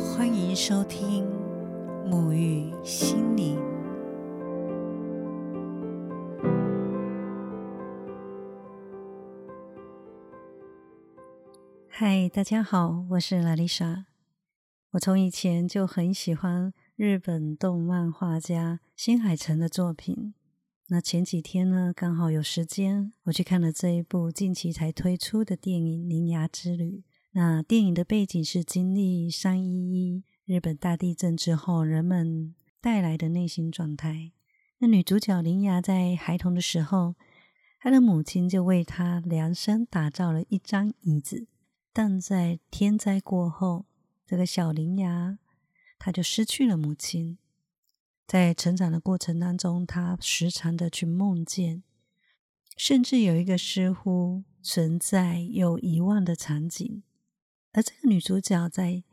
欢迎收听沐浴心灵。嗨，大家好，我是拉丽莎。我从以前就很喜欢日本动漫画家新海诚的作品。那前几天呢，刚好有时间，我去看了这一部近期才推出的电影《铃芽之旅》。那电影的背景是经历三一一日本大地震之后，人们带来的内心状态。那女主角铃芽在孩童的时候，她的母亲就为她量身打造了一张椅子，但在天灾过后，这个小铃芽她就失去了母亲。在成长的过程当中，她时常的去梦见，甚至有一个似乎存在又遗忘的场景。而这个女主角在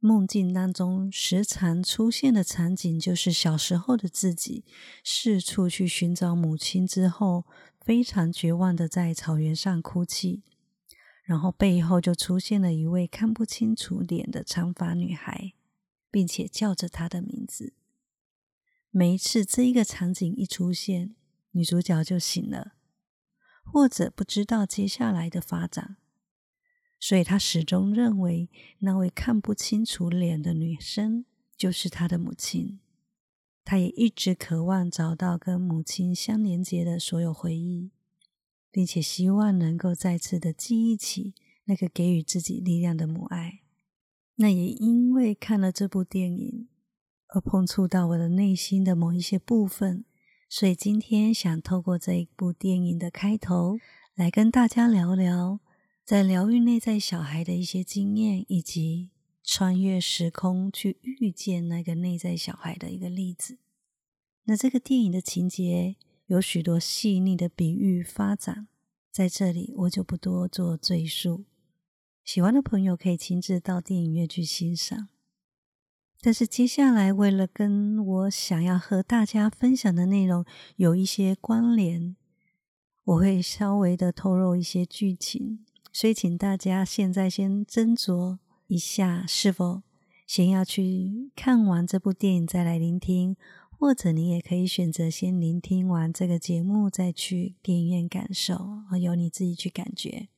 梦境当中时常出现的场景，就是小时候的自己四处去寻找母亲之后，非常绝望的在草原上哭泣，然后背后就出现了一位看不清楚脸的长发女孩，并且叫着她的名字。每一次这一个场景一出现，女主角就醒了，或者不知道接下来的发展。所以他始终认为那位看不清楚脸的女生就是他的母亲。他也一直渴望找到跟母亲相连接的所有回忆，并且希望能够再次的记忆起那个给予自己力量的母爱。那也因为看了这部电影而碰触到我的内心的某一些部分，所以今天想透过这一部电影的开头来跟大家聊聊。在疗愈内在小孩的一些经验，以及穿越时空去遇见那个内在小孩的一个例子。那这个电影的情节有许多细腻的比喻发展，在这里我就不多做赘述。喜欢的朋友可以亲自到电影院去欣赏。但是接下来，为了跟我想要和大家分享的内容有一些关联，我会稍微的透露一些剧情。所以，请大家现在先斟酌一下，是否先要去看完这部电影再来聆听，或者你也可以选择先聆听完这个节目再去电影院感受，由你自己去感觉。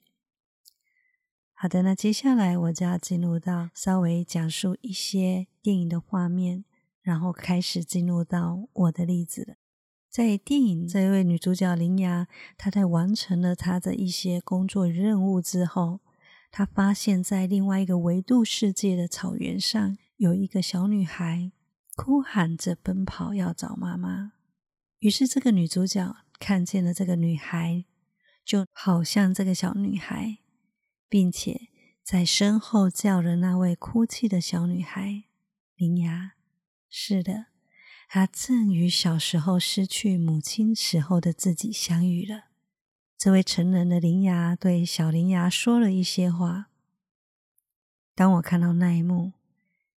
好的，那接下来我就要进入到稍微讲述一些电影的画面，然后开始进入到我的例子了。在电影，这位女主角林芽，她在完成了她的一些工作任务之后，她发现，在另外一个维度世界的草原上，有一个小女孩哭喊着奔跑要找妈妈。于是，这个女主角看见了这个女孩，就好像这个小女孩，并且在身后叫了那位哭泣的小女孩林芽。是的。他正与小时候失去母亲时候的自己相遇了。这位成人的灵牙对小灵牙说了一些话。当我看到那一幕，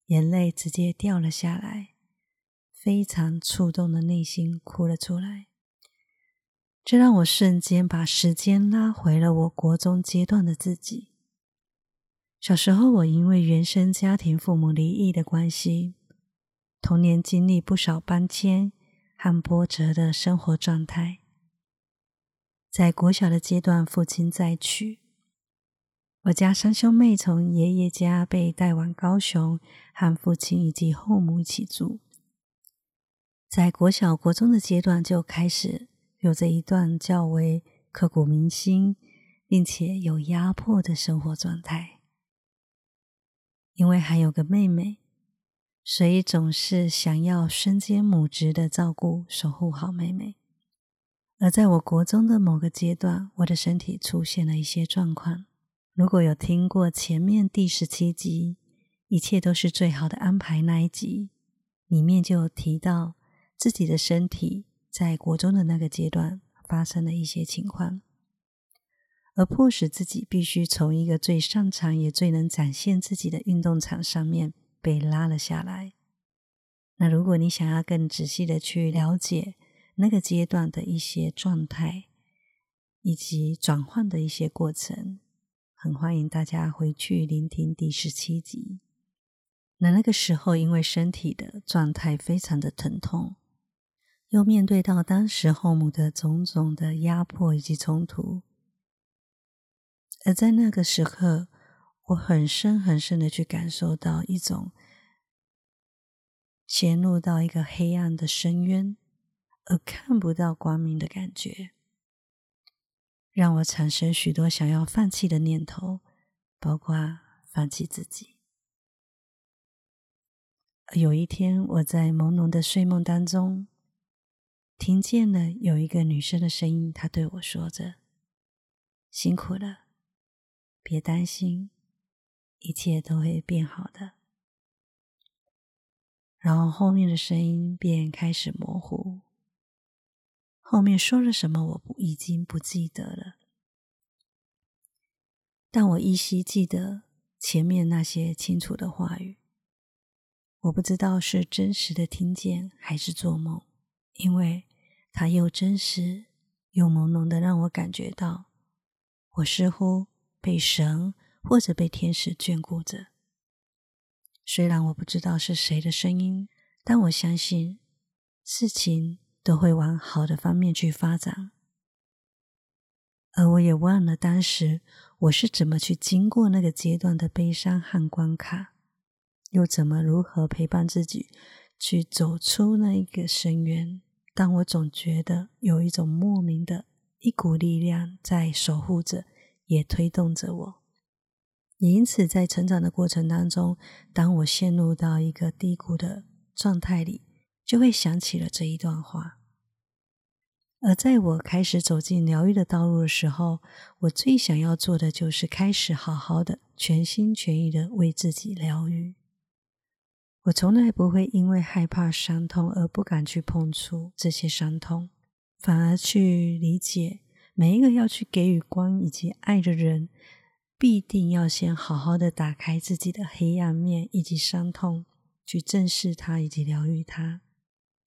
眼泪直接掉了下来，非常触动的内心哭了出来。这让我瞬间把时间拉回了我国中阶段的自己。小时候，我因为原生家庭父母离异的关系。童年经历不少搬迁和波折的生活状态，在国小的阶段，父亲再娶，我家三兄妹从爷爷家被带往高雄，和父亲以及后母一起住。在国小、国中的阶段，就开始有着一段较为刻骨铭心，并且有压迫的生活状态，因为还有个妹妹。所以总是想要身兼母职的照顾、守护好妹妹。而在我国中的某个阶段，我的身体出现了一些状况。如果有听过前面第十七集《一切都是最好的安排》那一集，里面就提到自己的身体在国中的那个阶段发生了一些情况，而迫使自己必须从一个最擅长也最能展现自己的运动场上面。被拉了下来。那如果你想要更仔细的去了解那个阶段的一些状态，以及转换的一些过程，很欢迎大家回去聆听第十七集。那那个时候，因为身体的状态非常的疼痛，又面对到当时后母的种种的压迫以及冲突，而在那个时刻，我很深很深的去感受到一种陷入到一个黑暗的深渊，而看不到光明的感觉，让我产生许多想要放弃的念头，包括放弃自己。有一天，我在朦胧的睡梦当中，听见了有一个女生的声音，她对我说着：“辛苦了，别担心，一切都会变好的。”然后后面的声音便开始模糊，后面说了什么，我不已经不记得了，但我依稀记得前面那些清楚的话语。我不知道是真实的听见还是做梦，因为它又真实又朦胧的让我感觉到，我似乎被神或者被天使眷顾着。虽然我不知道是谁的声音，但我相信事情都会往好的方面去发展。而我也忘了当时我是怎么去经过那个阶段的悲伤和关卡。又怎么如何陪伴自己去走出那一个深渊？但我总觉得有一种莫名的一股力量在守护着，也推动着我。也因此，在成长的过程当中，当我陷入到一个低谷的状态里，就会想起了这一段话。而在我开始走进疗愈的道路的时候，我最想要做的就是开始好好的、全心全意的为自己疗愈。我从来不会因为害怕伤痛而不敢去碰触这些伤痛，反而去理解每一个要去给予光以及爱的人，必定要先好好的打开自己的黑暗面以及伤痛，去正视它以及疗愈它。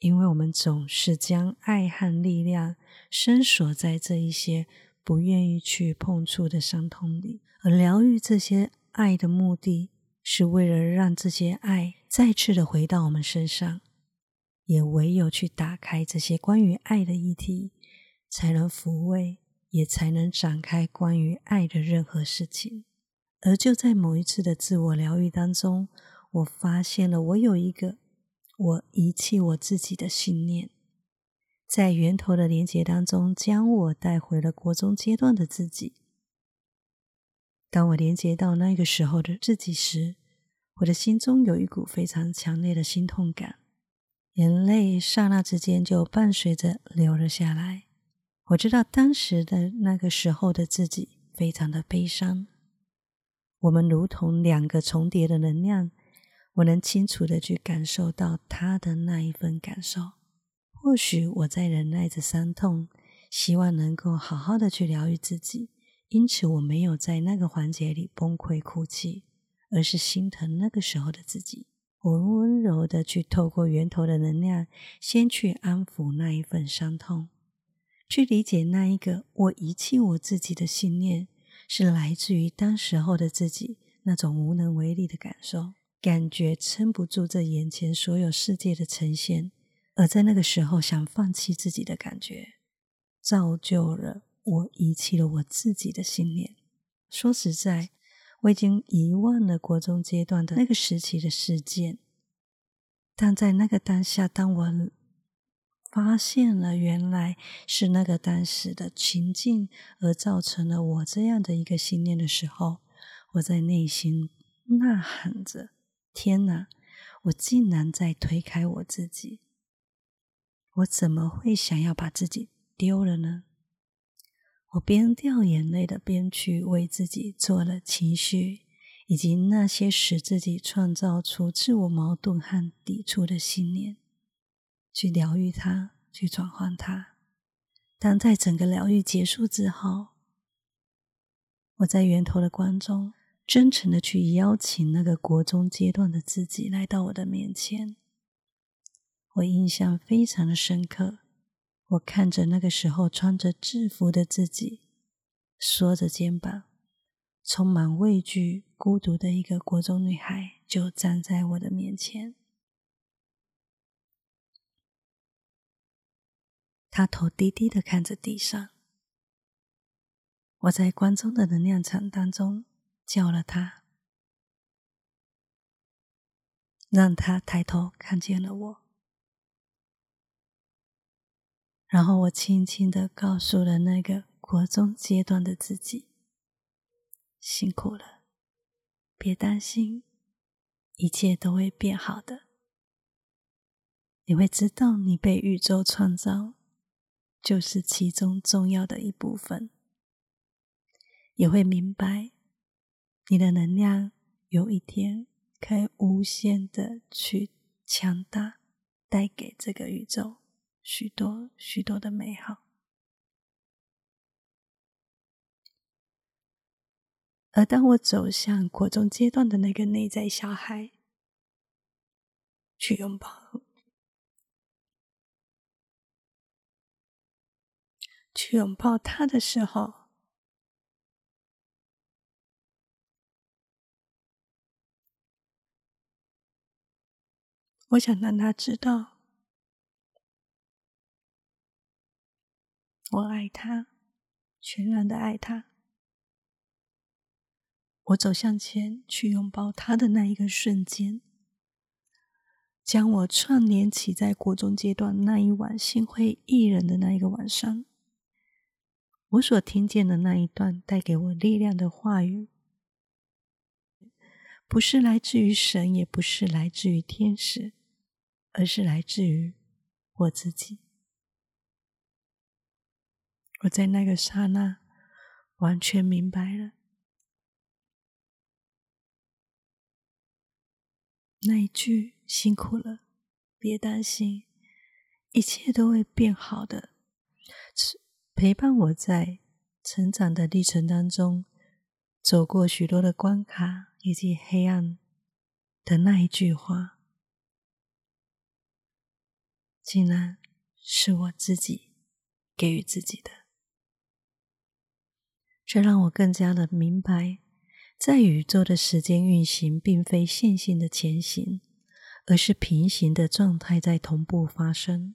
因为我们总是将爱和力量深锁在这一些不愿意去碰触的伤痛里，而疗愈这些爱的目的。是为了让这些爱再次的回到我们身上，也唯有去打开这些关于爱的议题，才能抚慰，也才能展开关于爱的任何事情。而就在某一次的自我疗愈当中，我发现了我有一个我遗弃我自己的信念，在源头的连接当中，将我带回了国中阶段的自己。当我连接到那个时候的自己时，我的心中有一股非常强烈的心痛感，眼泪刹那之间就伴随着流了下来。我知道当时的那个时候的自己非常的悲伤。我们如同两个重叠的能量，我能清楚的去感受到他的那一份感受。或许我在忍耐着伤痛，希望能够好好的去疗愈自己。因此，我没有在那个环节里崩溃哭泣，而是心疼那个时候的自己。我温柔的去透过源头的能量，先去安抚那一份伤痛，去理解那一个我遗弃我自己的信念，是来自于当时候的自己那种无能为力的感受，感觉撑不住这眼前所有世界的呈现，而在那个时候想放弃自己的感觉，造就了。我遗弃了我自己的信念。说实在，我已经遗忘了国中阶段的那个时期的事件。但在那个当下，当我发现了原来是那个当时的情境而造成了我这样的一个信念的时候，我在内心呐喊着：“天哪！我竟然在推开我自己！我怎么会想要把自己丢了呢？”我边掉眼泪的边去为自己做了情绪，以及那些使自己创造出自我矛盾和抵触的信念，去疗愈它，去转换它。当在整个疗愈结束之后，我在源头的光中，真诚的去邀请那个国中阶段的自己来到我的面前。我印象非常的深刻。我看着那个时候穿着制服的自己，缩着肩膀，充满畏惧、孤独的一个国中女孩，就站在我的面前。他头低低的看着地上。我在观众的能量场当中叫了他，让他抬头看见了我。然后我轻轻的告诉了那个国中阶段的自己：“辛苦了，别担心，一切都会变好的。你会知道，你被宇宙创造，就是其中重要的一部分。也会明白，你的能量有一天可以无限的去强大，带给这个宇宙。”许多许多的美好，而当我走向国中阶段的那个内在小孩，去拥抱，去拥抱他的时候，我想让他知道。我爱他，全然的爱他。我走向前去拥抱他的那一个瞬间，将我串联起在国中阶段那一晚心灰意冷的那一个晚上，我所听见的那一段带给我力量的话语，不是来自于神，也不是来自于天使，而是来自于我自己。我在那个刹那完全明白了，那一句“辛苦了，别担心，一切都会变好的”，陪伴我在成长的历程当中，走过许多的关卡以及黑暗的那一句话，竟然是我自己给予自己的。这让我更加的明白，在宇宙的时间运行，并非线性的前行，而是平行的状态在同步发生。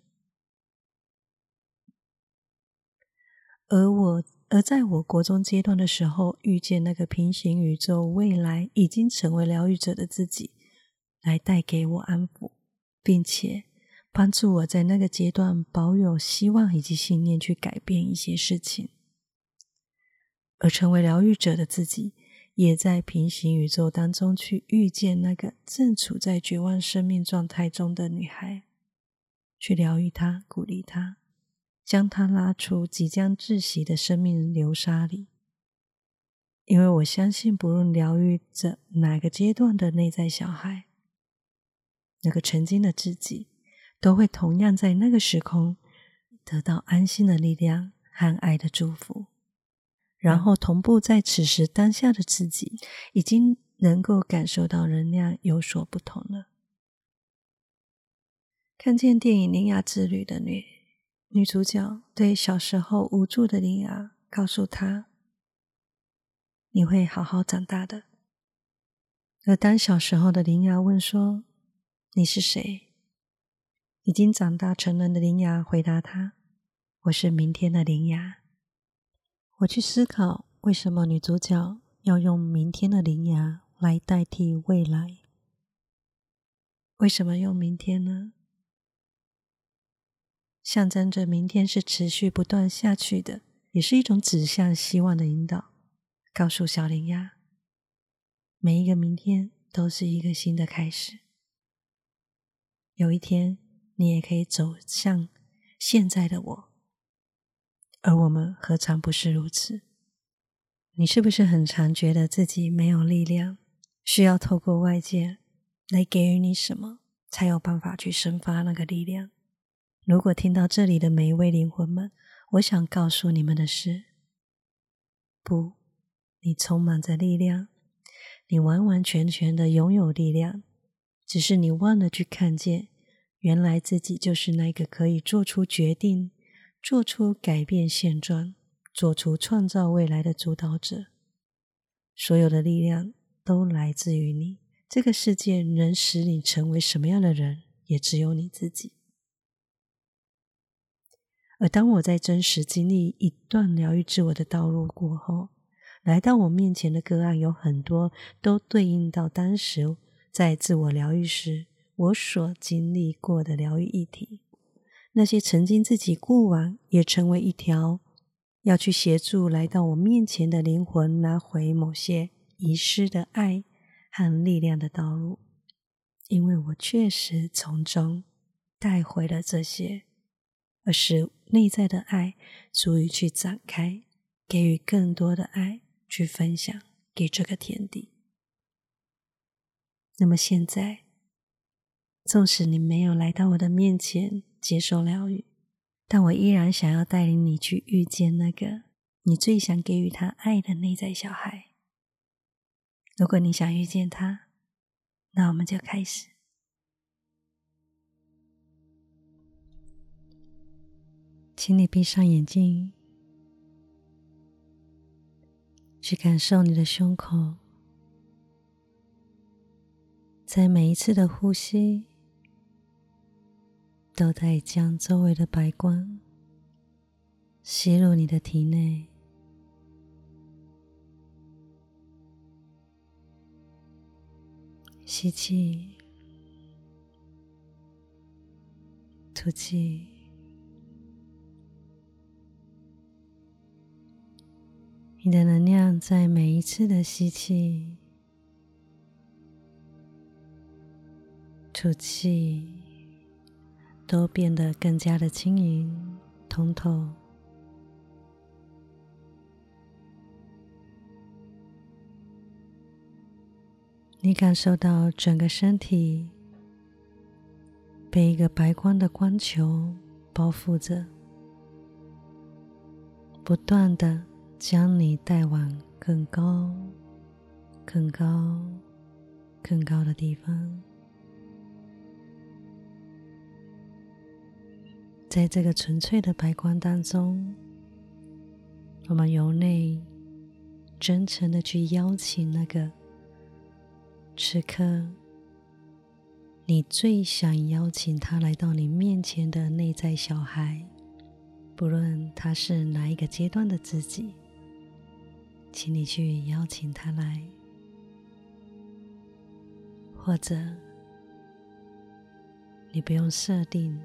而我，而在我国中阶段的时候，遇见那个平行宇宙未来已经成为疗愈者的自己，来带给我安抚，并且帮助我在那个阶段保有希望以及信念，去改变一些事情。而成为疗愈者的自己，也在平行宇宙当中去遇见那个正处在绝望生命状态中的女孩，去疗愈她，鼓励她，将他拉出即将窒息的生命流沙里。因为我相信，不论疗愈着哪个阶段的内在小孩，那个曾经的自己，都会同样在那个时空得到安心的力量和爱的祝福。然后同步在此时当下的自己，已经能够感受到能量有所不同了。看见电影《铃芽之旅》的女女主角对小时候无助的铃芽告诉她：“你会好好长大的。”而当小时候的铃芽问说：“你是谁？”已经长大成人的铃芽回答他：“我是明天的铃芽。”我去思考，为什么女主角要用明天的铃芽来代替未来？为什么用明天呢？象征着明天是持续不断下去的，也是一种指向希望的引导。告诉小铃芽，每一个明天都是一个新的开始。有一天，你也可以走向现在的我。而我们何尝不是如此？你是不是很常觉得自己没有力量，需要透过外界来给予你什么，才有办法去生发那个力量？如果听到这里的每一位灵魂们，我想告诉你们的是：不，你充满着力量，你完完全全的拥有力量，只是你忘了去看见，原来自己就是那个可以做出决定。做出改变现状、做出创造未来的主导者，所有的力量都来自于你，这个世界能使你成为什么样的人，也只有你自己。而当我在真实经历一段疗愈自我的道路过后，来到我面前的个案有很多都对应到当时在自我疗愈时我所经历过的疗愈议题。那些曾经自己过往也成为一条要去协助来到我面前的灵魂拿回某些遗失的爱和力量的道路，因为我确实从中带回了这些，而是。内在的爱足以去展开，给予更多的爱去分享给这个天地。那么现在，纵使你没有来到我的面前接受疗愈，但我依然想要带领你去遇见那个你最想给予他爱的内在小孩。如果你想遇见他，那我们就开始。请你闭上眼睛，去感受你的胸口，在每一次的呼吸，都在将周围的白光吸入你的体内。吸气，吐气。你的能量在每一次的吸气、吐气都变得更加的轻盈、通透。你感受到整个身体被一个白光的光球包覆着，不断的。将你带往更高、更高、更高的地方，在这个纯粹的白光当中，我们由内真诚的去邀请那个此刻你最想邀请他来到你面前的内在小孩，不论他是哪一个阶段的自己。请你去邀请他来，或者你不用设定，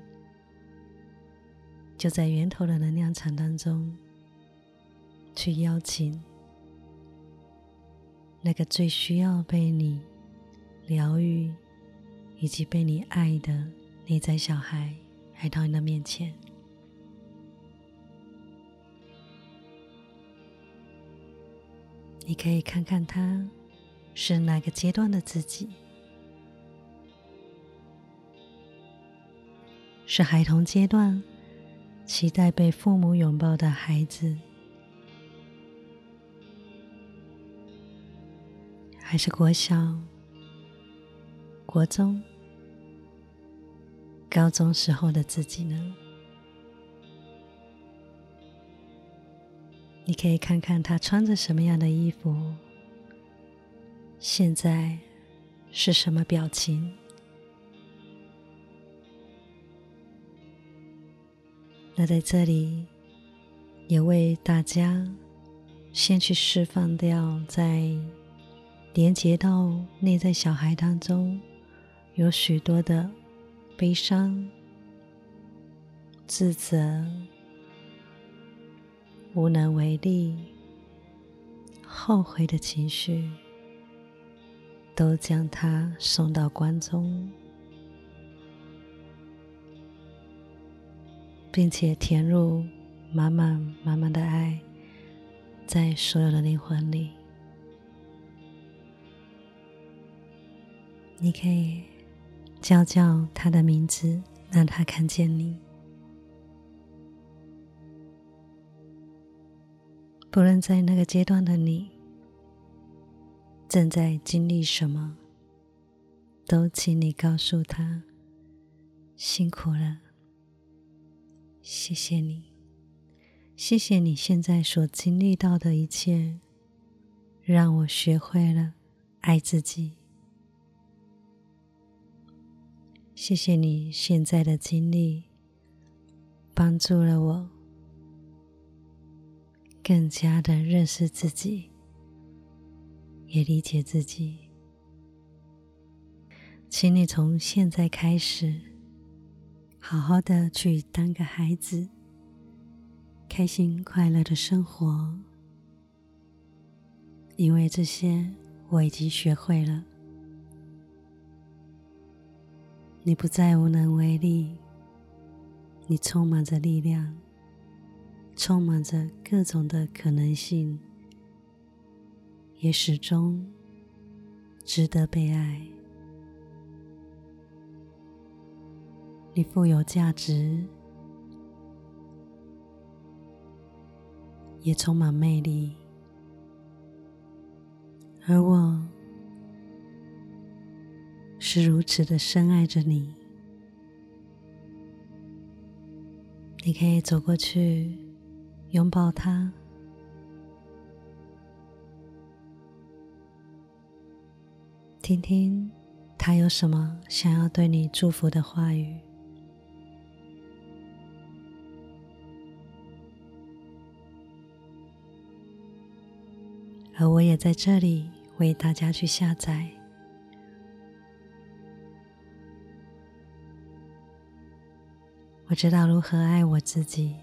就在源头的能量场当中去邀请那个最需要被你疗愈以及被你爱的内在小孩来到你的面前。你可以看看他是哪个阶段的自己，是孩童阶段，期待被父母拥抱的孩子，还是国小、国中、高中时候的自己呢？你可以看看他穿着什么样的衣服，现在是什么表情。那在这里，也为大家先去释放掉，在连接到内在小孩当中有许多的悲伤、自责。无能为力、后悔的情绪，都将它送到关中，并且填入满满满满的爱，在所有的灵魂里。你可以叫叫他的名字，让他看见你。不论在那个阶段的你正在经历什么，都请你告诉他：辛苦了，谢谢你，谢谢你现在所经历到的一切，让我学会了爱自己，谢谢你现在的经历，帮助了我更加的认识自己，也理解自己。请你从现在开始，好好的去当个孩子，开心快乐的生活，因为这些我已经学会了。你不再无能为力，你充满着力量，充满着各种的可能性，也始终值得被爱。你富有价值，也充满魅力，而我。是如此的深爱着你，你可以走过去拥抱他，听听他有什么想要对你祝福的话语，而我也在这里为大家去下载。我知道如何爱我自己，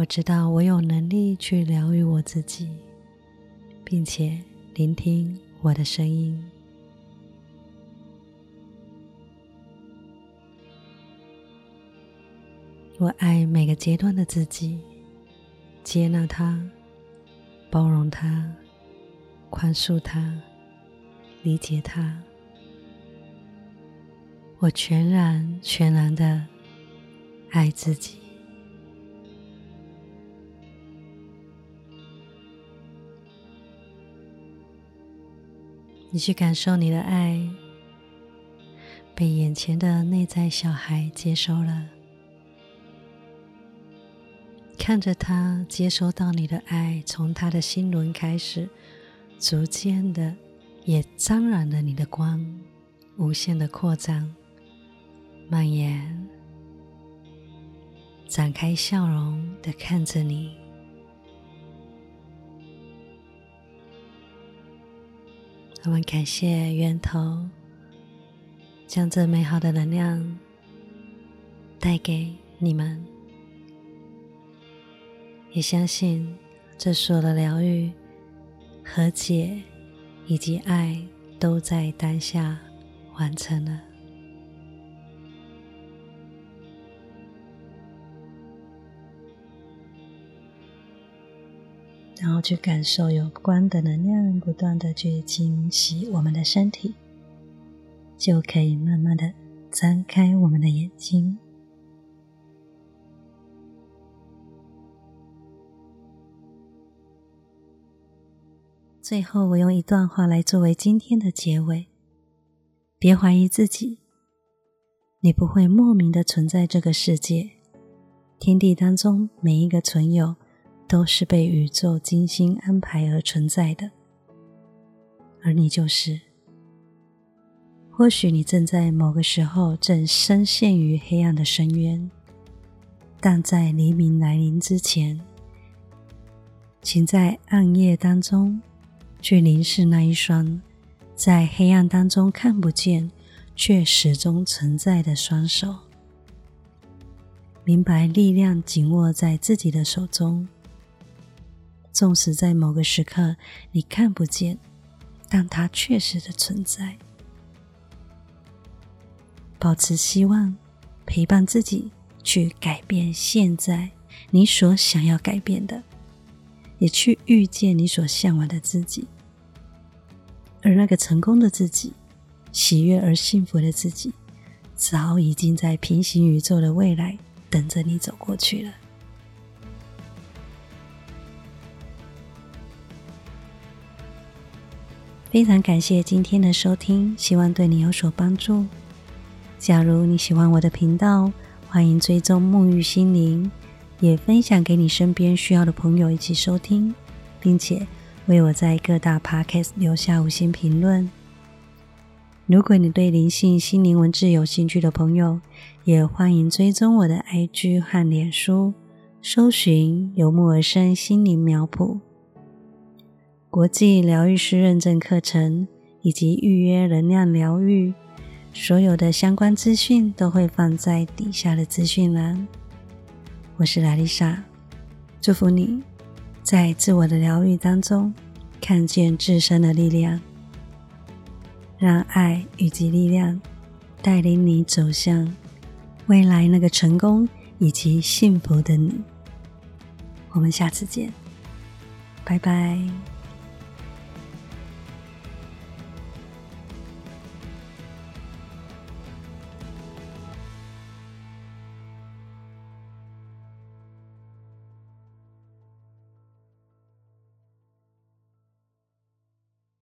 我知道我有能力去疗愈我自己，并且聆听我的声音。我爱每个阶段的自己，接纳他，包容他，宽恕他，理解他。我全然全然的爱自己，你去感受你的爱被眼前的内在小孩接收了，看着他接收到你的爱，从他的心轮开始，逐渐的也沾染了你的光，无限的扩张。蔓延，展开笑容的看着你。我们感谢源头，将这美好的能量带给你们，也相信这所有的疗愈、和解以及爱都在当下完成了。然后去感受有关的能量，不断的去清洗我们的身体，就可以慢慢的张开我们的眼睛。最后，我用一段话来作为今天的结尾：别怀疑自己，你不会莫名的存在这个世界，天地当中每一个存有。都是被宇宙精心安排而存在的，而你就是。或许你正在某个时候正深陷于黑暗的深渊，但在黎明来临之前，请在暗夜当中去凝视那一双在黑暗当中看不见却始终存在的双手，明白力量紧握在自己的手中。纵使在某个时刻你看不见，但它确实的存在。保持希望，陪伴自己去改变现在你所想要改变的，也去遇见你所向往的自己。而那个成功的自己，喜悦而幸福的自己，早已经在平行宇宙的未来等着你走过去了。非常感谢今天的收听，希望对你有所帮助。假如你喜欢我的频道，欢迎追踪沐浴心灵，也分享给你身边需要的朋友一起收听，并且为我在各大 podcast 留下五星评论。如果你对灵性心灵文字有兴趣的朋友，也欢迎追踪我的 IG 和脸书，搜寻“由木而生心灵苗圃”。国际疗愈师认证课程以及预约能量疗愈，所有的相关资讯都会放在底下的资讯栏。我是莱丽莎，祝福你在自我的疗愈当中看见自身的力量。让爱以及力量带领你走向未来那个成功以及幸福的你。我们下次见，拜拜。